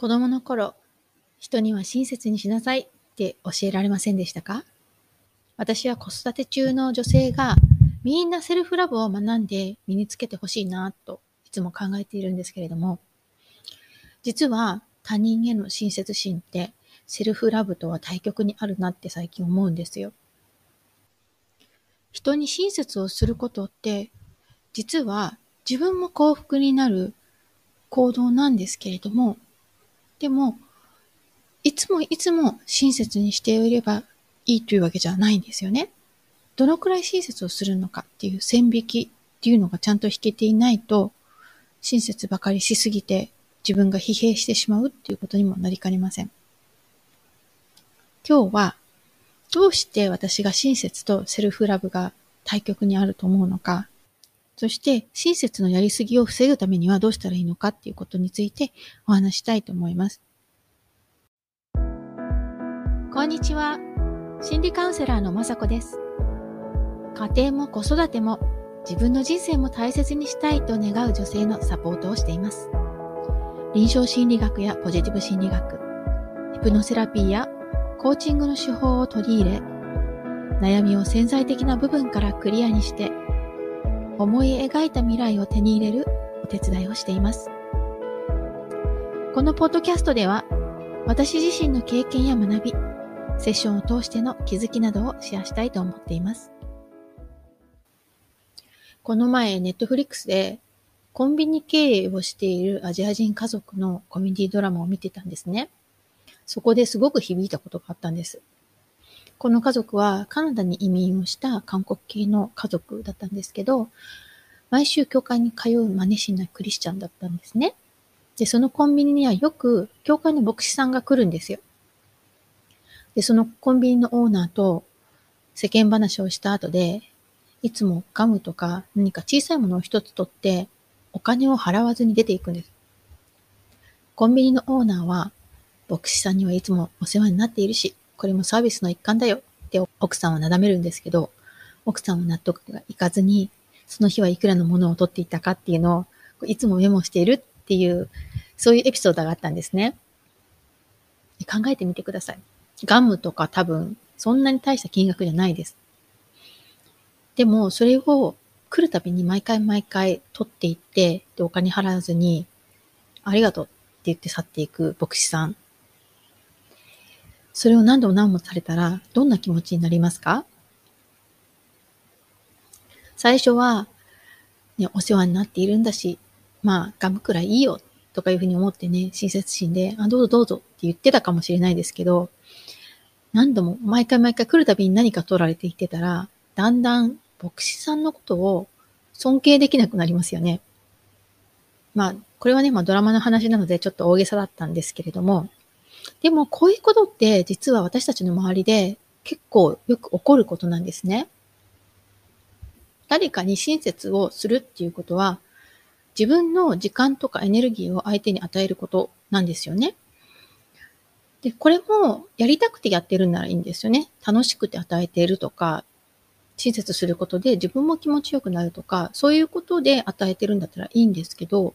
子供の頃、人には親切にしなさいって教えられませんでしたか？私は子育て中の女性がみんなセルフラブを学んで身につけてほしいなといつも考えているんですけれども、実は他人への親切心ってセルフラブとは対極にあるなって最近思うんですよ。人に親切をすることって実は自分も幸福になる行動なんですけれども、でも、いつもいつも親切にしていればいいというわけじゃないんですよね。どのくらい親切をするのかっていう線引きっていうのがちゃんと引けていないと、親切ばかりしすぎて自分が疲弊してしまうっていうことにもなりかねません。今日は、どうして私が親切とセルフラブが対極にあると思うのか、そして親切のやりすぎを防ぐためにはどうしたらいいのかっていうことについてお話したいと思います。こんにちは。心理カウンセラーのまさこです。家庭も子育ても自分の人生も大切にしたいと願う女性のサポートをしています。臨床心理学やポジティブ心理学、ヒプノセラピーやコーチングの手法を取り入れ、悩みを潜在的な部分からクリアにして思い描いた未来を手に入れるお手伝いをしています。このポッドキャストでは、私自身の経験や学び、セッションを通しての気づきなどをシェアしたいと思っています。この前、ネットフリックスで、コンビニ経営をしているアジア人家族のコメディドラマを見てたんですね。そこですごく響いたことがあったんです。この家族はカナダに移民をした韓国系の家族だったんですけど、毎週教会に通う真似しないクリスチャンだったんですね。で、そのコンビニにはよく教会の牧師さんが来るんですよ。で、そのコンビニのオーナーと世間話をした後で、いつもガムとか何か小さいものを一つ取ってお金を払わずに出ていくんです。コンビニのオーナーは牧師さんにはいつもお世話になっているし、これもサービスの一環だよって奥さんはなだめるんですけど、奥さんは納得がいかずに、その日はいくらのものを取っていたかっていうのをいつもメモしているっていう、そういうエピソードがあったんですね。考えてみてください。ガムとか多分そんなに大した金額じゃないです。でもそれを来るたびに毎回毎回取っていって、でお金払わずに、ありがとうって言って去っていく牧師さんそれを何度も何度もされたら、どんな気持ちになりますか？最初は、ね、お世話になっているんだし、まあ、ガムくらいいいよ、とかいうふうに思ってね、親切心で、あ、どうぞどうぞって言ってたかもしれないですけど、何度も、毎回毎回来るたびに何か取られていってたら、だんだん牧師さんのことを尊敬できなくなりますよね。まあ、これはね、まあドラマの話なのでちょっと大げさだったんですけれども、でもこういうことって実は私たちの周りで結構よく起こることなんですね。誰かに親切をするっていうことは自分の時間とかエネルギーを相手に与えることなんですよね。で、これもやりたくてやってるならいいんですよね。楽しくて与えているとか、親切することで自分も気持ちよくなるとか、そういうことで与えてるんだったらいいんですけど、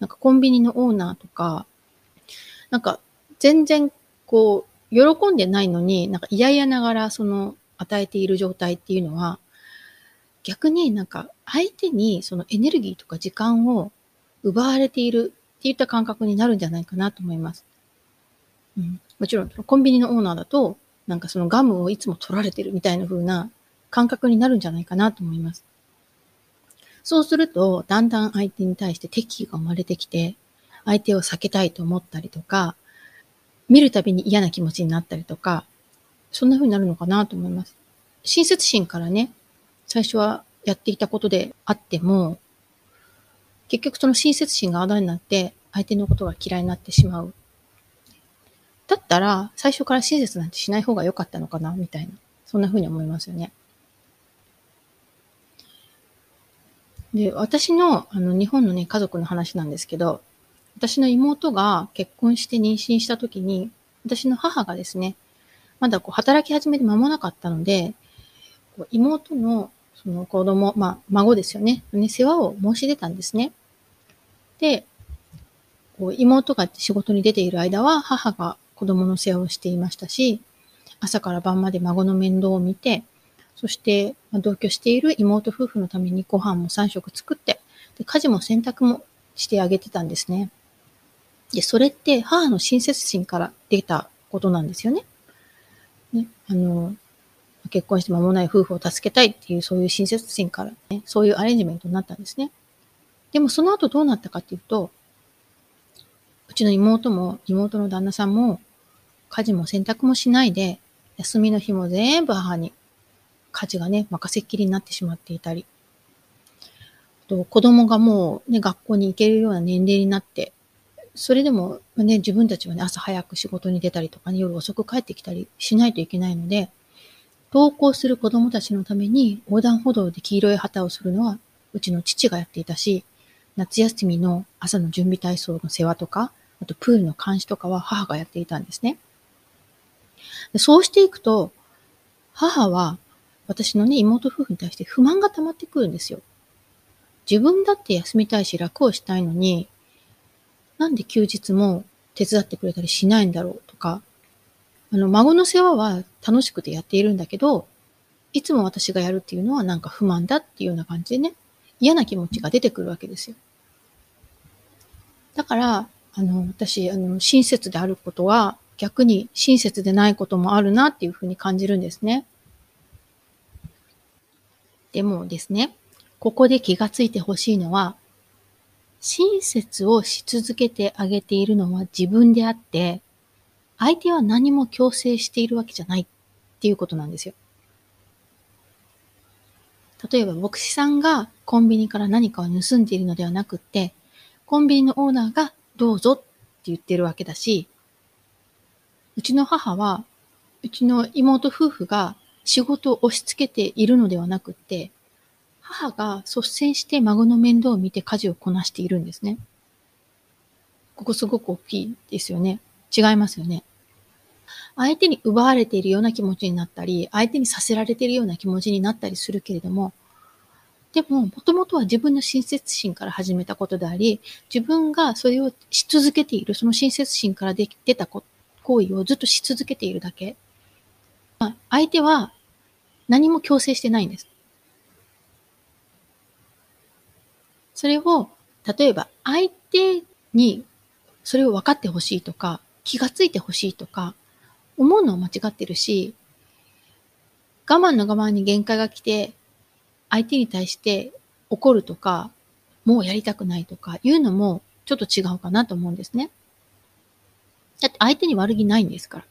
なんかコンビニのオーナーとか、なんか全然こう、喜んでないのに、なんか嫌々ながらその与えている状態っていうのは、逆になんか相手にそのエネルギーとか時間を奪われているっていった感覚になるんじゃないかなと思います。うん、もちろん、コンビニのオーナーだと、なんかそのガムをいつも取られてるみたいな風な感覚になるんじゃないかなと思います。そうすると、だんだん相手に対して敵意が生まれてきて、相手を避けたいと思ったりとか、見るたびに嫌な気持ちになったりとか、そんな風になるのかなと思います。親切心からね、最初はやっていたことであっても、結局その親切心があだになって相手のことが嫌いになってしまう。だったら、最初から親切なんてしない方が良かったのかな、みたいな。そんな風に思いますよね。で、私の、あの、日本のね、家族の話なんですけど、私の妹が結婚して妊娠した時に、私の母がですね、まだこう働き始めて間もなかったので、こう妹のその子供、まあ孫ですよね、ね世話を申し出たんですね。で、こう妹が仕事に出ている間は母が子供の世話をしていましたし、朝から晩まで孫の面倒を見て、そして同居している妹夫婦のためにご飯も3食作って、で家事も洗濯もしてあげてたんですね。で、それって母の親切心から出たことなんですよね。ね、あの、結婚して間もない夫婦を助けたいっていうそういう親切心からね、そういうアレンジメントになったんですね。でもその後どうなったかっていうと、うちの妹も妹の旦那さんも家事も洗濯もしないで、休みの日も全部母に家事がね、任せっきりになってしまっていたり、と子供がもうね、学校に行けるような年齢になって、それでもね、自分たちはね、朝早く仕事に出たりとかね、夜遅く帰ってきたりしないといけないので、登校する子供たちのために横断歩道で黄色い旗をするのは、うちの父がやっていたし、夏休みの朝の準備体操の世話とか、あとプールの監視とかは母がやっていたんですね。でそうしていくと、母は私のね、妹夫婦に対して不満が溜まってくるんですよ。自分だって休みたいし楽をしたいのに、なんで休日も手伝ってくれたりしないんだろうとか、あの、孫の世話は楽しくてやっているんだけど、いつも私がやるっていうのはなんか不満だっていうような感じでね、嫌な気持ちが出てくるわけですよ。だから、あの、私、あの、親切であることは、逆に親切でないこともあるなっていうふうに感じるんですね。でもですね、ここで気がついてほしいのは、親切をし続けてあげているのは自分であって、相手は何も強制しているわけじゃないっていうことなんですよ。例えば、牧師さんがコンビニから何かを盗んでいるのではなくって、コンビニのオーナーがどうぞって言ってるわけだし、うちの母は、うちの妹夫婦が仕事を押し付けているのではなくって、母が率先して孫の面倒を見て家事をこなしているんですね。ここすごく大きいですよね。違いますよね。相手に奪われているような気持ちになったり、相手にさせられているような気持ちになったりするけれども、でも、もともとは自分の親切心から始めたことであり、自分がそれをし続けている、その親切心からで出た行為をずっとし続けているだけ。ま、相手は何も強制してないんです。それを、例えば相手にそれを分かってほしいとか、気がついてほしいとか、思うのは間違ってるし、我慢の我慢に限界が来て、相手に対して怒るとか、もうやりたくないとかいうのもちょっと違うかなと思うんですね。だって相手に悪気ないんですから。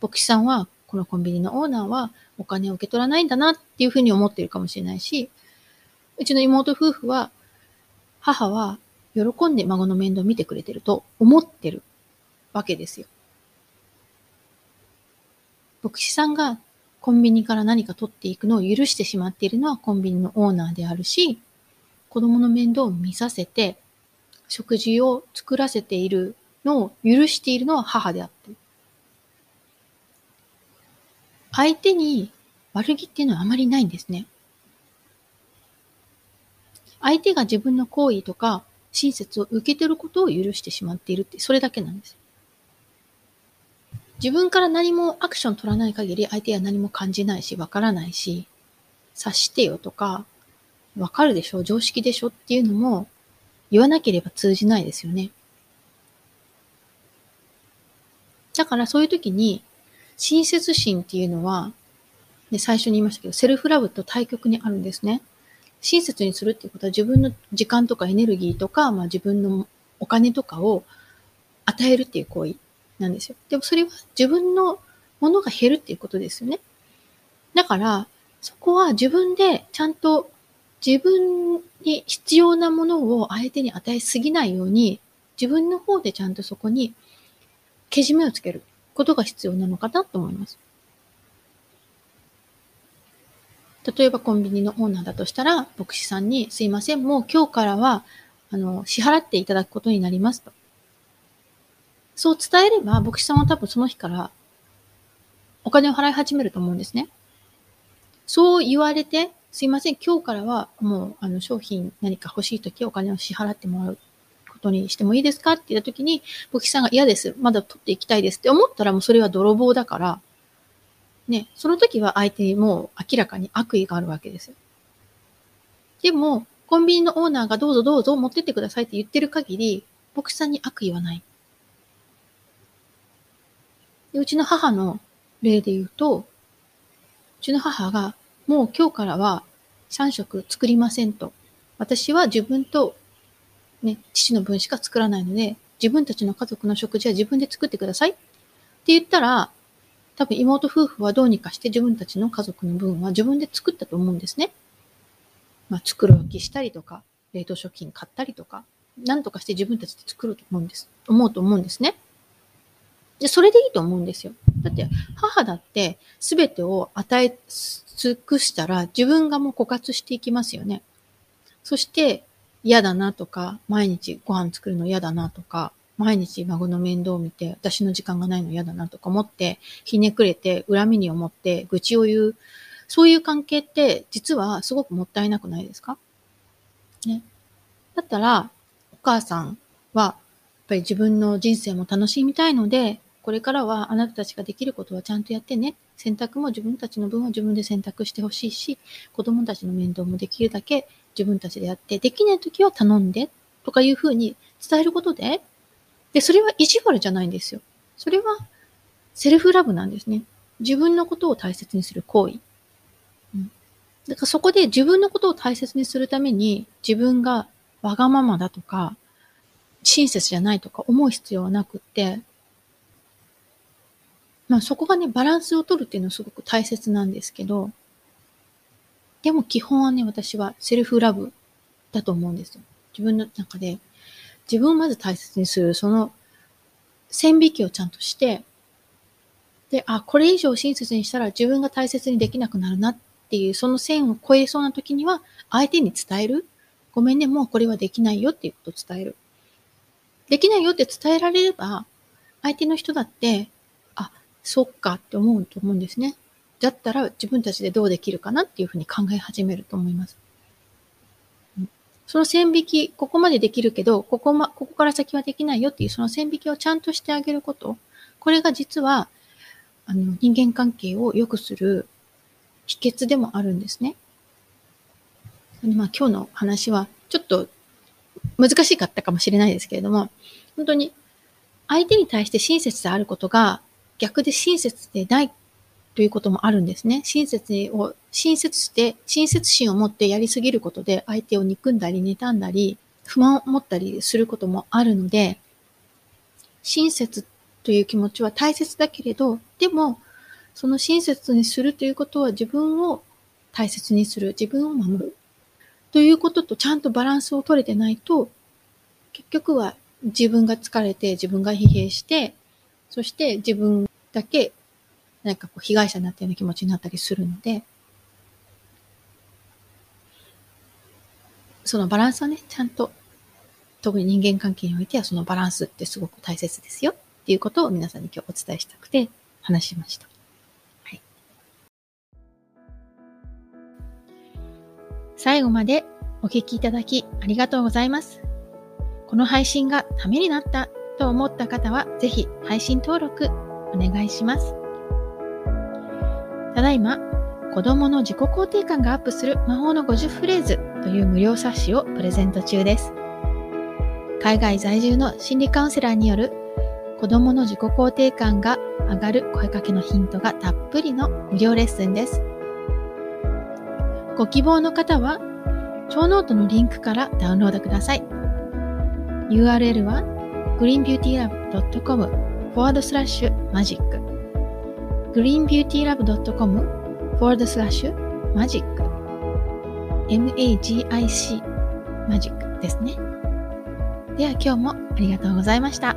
牧師さんは、このコンビニのオーナーはお金を受け取らないんだなっていうふうに思ってるかもしれないし、うちの妹夫婦は、母は喜んで孫の面倒を見てくれてると思ってるわけですよ。牧師さんがコンビニから何か取っていくのを許してしまっているのはコンビニのオーナーであるし、子供の面倒を見させて、食事を作らせているのを許しているのは母であって。相手に悪気っていうのはあまりないんですね。相手が自分の行為とか親切を受けてることを許してしまっているって、それだけなんです。自分から何もアクション取らない限り相手は何も感じないし、わからないし、察してよとか、わかるでしょ、常識でしょっていうのも言わなければ通じないですよね。だからそういう時に、親切心っていうのは、ね、最初に言いましたけど、セルフラブと対極にあるんですね。親切にするっていうことは自分の時間とかエネルギーとか、まあ自分のお金とかを与えるっていう行為なんですよ。でもそれは自分のものが減るっていうことですよね。だから、そこは自分でちゃんと自分に必要なものを相手に与えすぎないように、自分の方でちゃんとそこにけじめをつけることが必要なのかなと思います。例えばコンビニのオーナーだとしたら、牧師さんに、すいません、もう今日からは、あの、支払っていただくことになりますと。そう伝えれば、牧師さんは多分その日からお金を払い始めると思うんですね。そう言われて、すいません、今日からはもうあの商品何か欲しいときお金を支払ってもらうことにしてもいいですかって言った時に、簿記さんが嫌です。まだ取っていきたいですって思ったらもうそれは泥棒だから、ね、その時は相手にもう明らかに悪意があるわけですよ。でも、コンビニのオーナーがどうぞどうぞ持ってってくださいって言ってる限り、僕さんに悪意はない。でうちの母の例で言うと、うちの母がもう今日からは3食作りませんと。私は自分と、ね、父の分しか作らないので、自分たちの家族の食事は自分で作ってくださいって言ったら、多分妹夫婦はどうにかして自分たちの家族の分は自分で作ったと思うんですね。まあ、作るわけしたりとか、冷凍食品買ったりとか、何とかして自分たちで作ると思うんです。思うと思うんですね。で、それでいいと思うんですよ。だって、母だって全てを与え尽くしたら自分がもう枯渇していきますよね。そして、嫌だなとか、毎日ご飯作るの嫌だなとか、毎日孫の面倒を見て、私の時間がないの嫌だなとか思って、ひねくれて、恨みに思って、愚痴を言う。そういう関係って、実はすごくもったいなくないですか？ね。だったら、お母さんは、やっぱり自分の人生も楽しみたいので、これからはあなたたちができることはちゃんとやってね。選択も自分たちの分は自分で選択してほしいし、子供たちの面倒もできるだけ自分たちでやって、できない時は頼んで、とかいうふうに伝えることで、で、それは意地悪じゃないんですよ。それはセルフラブなんですね。自分のことを大切にする行為。うん。だからそこで自分のことを大切にするために自分がわがままだとか、親切じゃないとか思う必要はなくって、まあそこがね、バランスを取るっていうのはすごく大切なんですけど、でも基本はね、私はセルフラブだと思うんですよ。自分の中で自分をまず大切にする、その線引きをちゃんとして、で、あ、これ以上親切にしたら自分が大切にできなくなるなっていう、その線を越えそうな時には、相手に伝える。ごめんね、もうこれはできないよっていうことを伝える。できないよって伝えられれば、相手の人だって、あ、そっかって思うと思うんですね。だったら自分たちでどうできるかなっていうふうに考え始めると思います。その線引き、ここまでできるけど、ここま、ここから先はできないよっていうその線引きをちゃんとしてあげること。これが実は、あの、人間関係を良くする秘訣でもあるんですね。まあ今日の話はちょっと難しかったかもしれないですけれども、本当に相手に対して親切であることが逆で親切でないということもあるんですね。親切を、親切して、親切心を持ってやりすぎることで相手を憎んだり妬んだり、不満を持ったりすることもあるので、親切という気持ちは大切だけれど、でも、その親切にするということは自分を大切にする、自分を守る。ということとちゃんとバランスを取れてないと、結局は自分が疲れて、自分が疲弊して、そして自分だけなんかこう被害者になったような気持ちになったりするので、そのバランスはね、ちゃんと、特に人間関係においてはそのバランスってすごく大切ですよっていうことを皆さんに今日お伝えしたくて話しました。はい。最後までお聞きいただきありがとうございます。この配信がためになったと思った方は、ぜひ配信登録お願いします。ただいま、子供の自己肯定感がアップする魔法の50フレーズという無料冊子をプレゼント中です。海外在住の心理カウンセラーによる子供の自己肯定感が上がる声かけのヒントがたっぷりの無料レッスンです。ご希望の方は、ショーノートのリンクからダウンロードください。URL は greenbeautylab.com フォワードスラッシュマジック greenbeautylab.com forward slash magic magic magic ですね。では今日もありがとうございました。